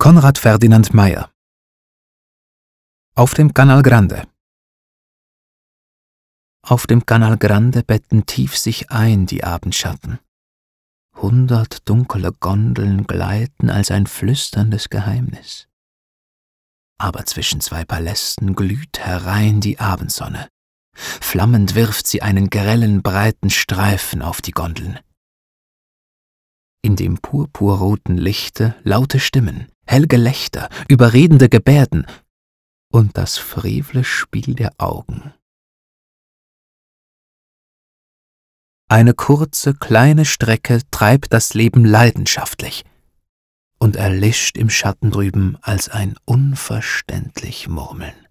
Konrad Ferdinand Meyer Auf dem Canal Grande Auf dem Canal Grande betten tief sich ein die Abendschatten. Hundert dunkle Gondeln gleiten als ein flüsterndes Geheimnis. Aber zwischen zwei Palästen glüht herein die Abendsonne. Flammend wirft sie einen grellen, breiten Streifen auf die Gondeln. In dem purpurroten Lichte laute Stimmen, hell Gelächter, überredende Gebärden und das frevle Spiel der Augen. Eine kurze, kleine Strecke treibt das Leben leidenschaftlich und erlischt im Schatten drüben als ein unverständlich Murmeln.